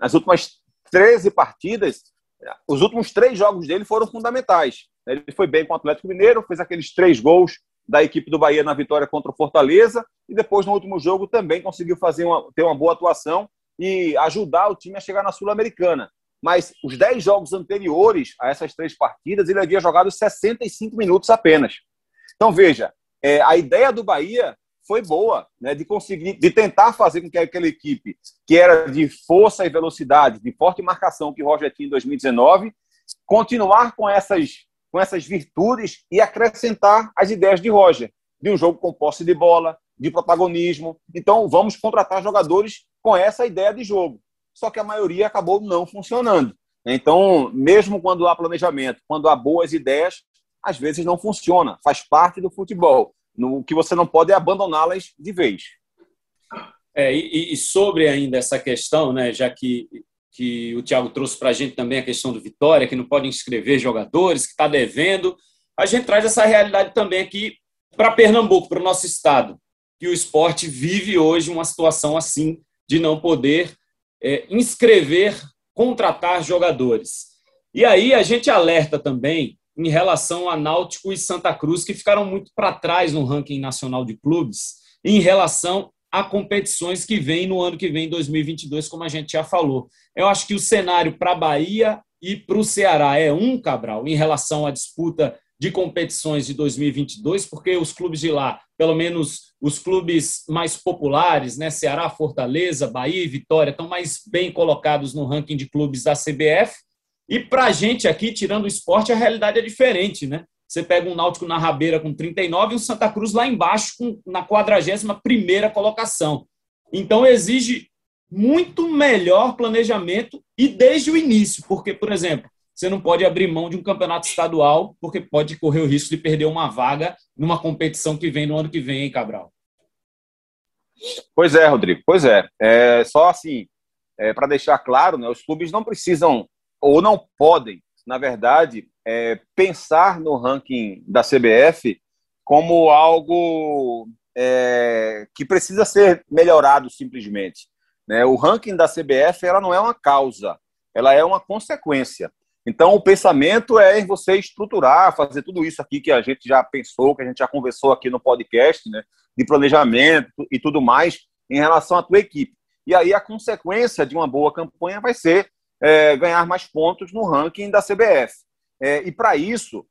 nas últimas 13 partidas, os últimos três jogos dele foram fundamentais. Ele foi bem com o Atlético Mineiro, fez aqueles três gols da equipe do Bahia na vitória contra o Fortaleza e depois no último jogo também conseguiu fazer uma, ter uma boa atuação e ajudar o time a chegar na Sul-Americana. Mas os 10 jogos anteriores a essas três partidas, ele havia jogado 65 minutos apenas. Então, veja, é, a ideia do Bahia foi boa, né, de conseguir, de tentar fazer com que aquela equipe, que era de força e velocidade, de forte marcação que o Roger tinha em 2019, continuar com essas com essas virtudes e acrescentar as ideias de Roger, de um jogo com posse de bola, de protagonismo. Então, vamos contratar jogadores com essa ideia de jogo. Só que a maioria acabou não funcionando. Então, mesmo quando há planejamento, quando há boas ideias, às vezes não funciona. Faz parte do futebol. O que você não pode é abandoná-las de vez. É, e, e, sobre ainda essa questão, né, já que, que o Thiago trouxe para a gente também a questão do Vitória, que não pode inscrever jogadores, que está devendo. A gente traz essa realidade também aqui para Pernambuco, para o nosso estado, que o esporte vive hoje uma situação assim de não poder é, inscrever, contratar jogadores. E aí a gente alerta também em relação a Náutico e Santa Cruz, que ficaram muito para trás no ranking nacional de clubes, em relação a competições que vêm no ano que vem, 2022, como a gente já falou. Eu acho que o cenário para a Bahia e para o Ceará é um, Cabral, em relação à disputa de competições de 2022, porque os clubes de lá, pelo menos os clubes mais populares, né, Ceará, Fortaleza, Bahia e Vitória, estão mais bem colocados no ranking de clubes da CBF. E para a gente aqui, tirando o esporte, a realidade é diferente, né? Você pega um Náutico na rabeira com 39 e um Santa Cruz lá embaixo com, na 41 primeira colocação. Então exige muito melhor planejamento e desde o início, porque, por exemplo, você não pode abrir mão de um campeonato estadual, porque pode correr o risco de perder uma vaga numa competição que vem no ano que vem, hein, Cabral? Pois é, Rodrigo, pois é. é só assim, é, para deixar claro, né, os clubes não precisam ou não podem, na verdade, é, pensar no ranking da CBF como algo é, que precisa ser melhorado simplesmente. Né? O ranking da CBF ela não é uma causa, ela é uma consequência. Então, o pensamento é você estruturar, fazer tudo isso aqui que a gente já pensou, que a gente já conversou aqui no podcast, né, de planejamento e tudo mais, em relação à tua equipe. E aí a consequência de uma boa campanha vai ser é, ganhar mais pontos no ranking da CBF. É, e para isso,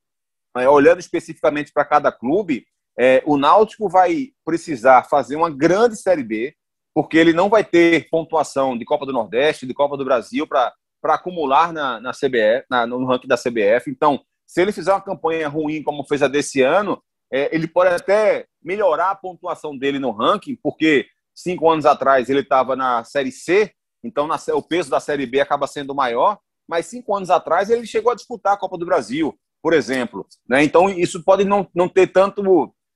é, olhando especificamente para cada clube, é, o Náutico vai precisar fazer uma grande Série B, porque ele não vai ter pontuação de Copa do Nordeste, de Copa do Brasil para para acumular na, na CBF, na, no ranking da CBF. Então, se ele fizer uma campanha ruim como fez a desse ano, é, ele pode até melhorar a pontuação dele no ranking, porque cinco anos atrás ele estava na Série C, então na, o peso da Série B acaba sendo maior, mas cinco anos atrás ele chegou a disputar a Copa do Brasil, por exemplo. Né? Então isso pode não, não ter tanto,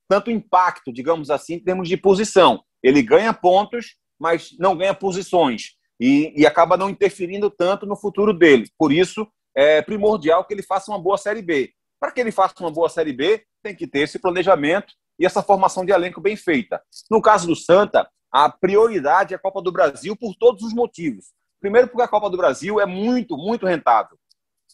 tanto impacto, digamos assim, em termos de posição. Ele ganha pontos, mas não ganha posições e, e acaba não interferindo tanto no futuro dele. Por isso, é primordial que ele faça uma boa Série B. Para que ele faça uma boa Série B, tem que ter esse planejamento e essa formação de elenco bem feita. No caso do Santa, a prioridade é a Copa do Brasil por todos os motivos. Primeiro, porque a Copa do Brasil é muito, muito rentável.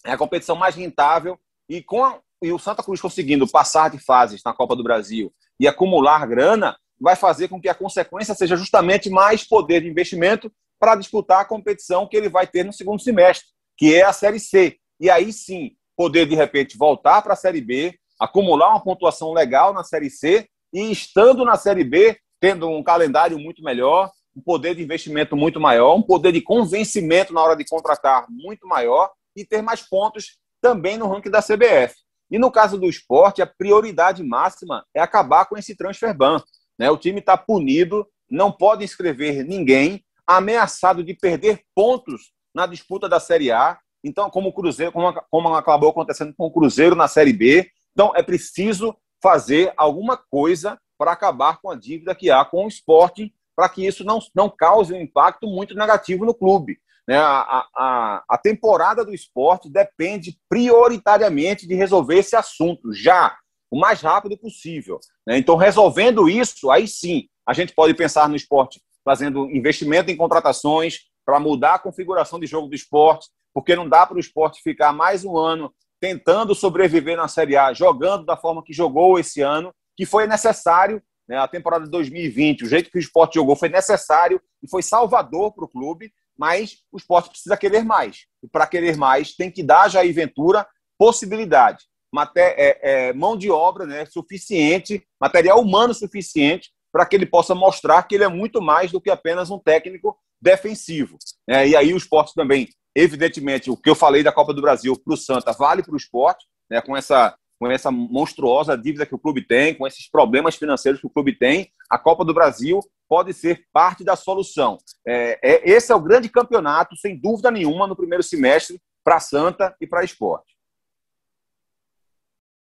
É a competição mais rentável e com a, e o Santa Cruz conseguindo passar de fases na Copa do Brasil e acumular grana, vai fazer com que a consequência seja justamente mais poder de investimento para disputar a competição que ele vai ter no segundo semestre, que é a Série C. E aí sim, poder de repente voltar para a Série B, acumular uma pontuação legal na Série C e estando na Série B, tendo um calendário muito melhor, um poder de investimento muito maior, um poder de convencimento na hora de contratar muito maior e ter mais pontos também no ranking da CBF. E no caso do esporte, a prioridade máxima é acabar com esse transfer ban. Né? O time está punido, não pode inscrever ninguém, ameaçado de perder pontos na disputa da Série A. Então, como o Cruzeiro, como, como acabou acontecendo com o Cruzeiro na Série B. Então, é preciso fazer alguma coisa para acabar com a dívida que há com o esporte, para que isso não, não cause um impacto muito negativo no clube. Né? A, a, a temporada do esporte depende prioritariamente de resolver esse assunto já, o mais rápido possível. Né? Então, resolvendo isso, aí sim, a gente pode pensar no esporte fazendo investimento em contratações para mudar a configuração de jogo do esporte, porque não dá para o esporte ficar mais um ano tentando sobreviver na Série A, jogando da forma que jogou esse ano, que foi necessário, né, a temporada de 2020, o jeito que o esporte jogou foi necessário e foi salvador para o clube, mas o esporte precisa querer mais. E para querer mais, tem que dar a Jair Ventura possibilidade, é, é, mão de obra né, suficiente, material humano suficiente para que ele possa mostrar que ele é muito mais do que apenas um técnico defensivo. É, e aí o esporte também, evidentemente, o que eu falei da Copa do Brasil para o Santa vale para o esporte, né, com essa com essa monstruosa dívida que o clube tem, com esses problemas financeiros que o clube tem, a Copa do Brasil pode ser parte da solução. É, é, esse é o grande campeonato, sem dúvida nenhuma, no primeiro semestre, para Santa e para Esporte.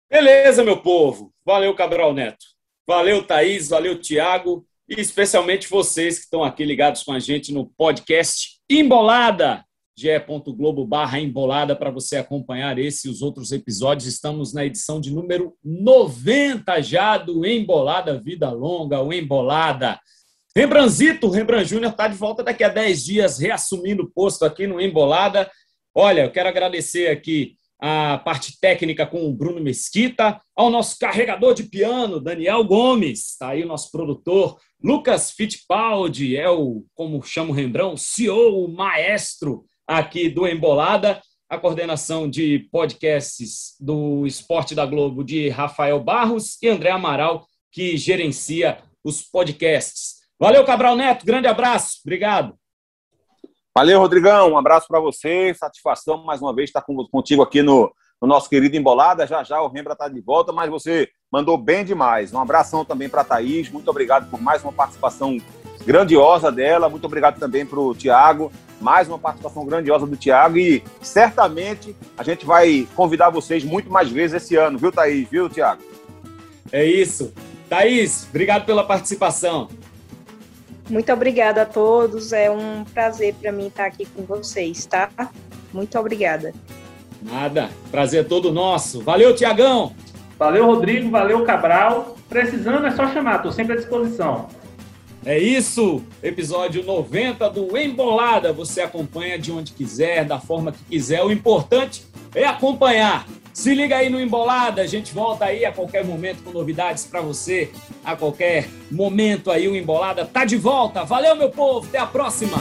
Beleza, meu povo. Valeu, Cabral Neto. Valeu, Thaís, valeu, Tiago, e especialmente vocês que estão aqui ligados com a gente no podcast Embolada. ge.globo barra embolada para você acompanhar esse e os outros episódios. Estamos na edição de número 90 já do Embolada Vida Longa, o Embolada. Rembrandtzito, Rembrandt Júnior está de volta daqui a 10 dias, reassumindo o posto aqui no Embolada. Olha, eu quero agradecer aqui a parte técnica com o Bruno Mesquita, ao nosso carregador de piano, Daniel Gomes, está aí o nosso produtor, Lucas Fittipaldi, é o, como chama o Rembrão, CEO, o maestro aqui do Embolada, a coordenação de podcasts do Esporte da Globo de Rafael Barros e André Amaral, que gerencia os podcasts. Valeu, Cabral Neto, grande abraço, obrigado. Valeu, Rodrigão. Um abraço para você. Satisfação mais uma vez estar contigo aqui no, no nosso querido Embolada. Já já o Rembra está de volta, mas você mandou bem demais. Um abração também para a Thaís. Muito obrigado por mais uma participação grandiosa dela. Muito obrigado também para o Tiago. Mais uma participação grandiosa do Tiago. E certamente a gente vai convidar vocês muito mais vezes esse ano, viu, Thaís? Viu, Tiago? É isso. Thaís, obrigado pela participação. Muito obrigada a todos. É um prazer para mim estar aqui com vocês, tá? Muito obrigada. Nada. Prazer todo nosso. Valeu, Tiagão. Valeu, Rodrigo. Valeu, Cabral. Precisando é só chamar, estou sempre à disposição. É isso, episódio 90 do Embolada. Você acompanha de onde quiser, da forma que quiser. O importante é acompanhar. Se liga aí no Embolada, a gente volta aí a qualquer momento com novidades para você. A qualquer momento aí o Embolada tá de volta. Valeu, meu povo, até a próxima.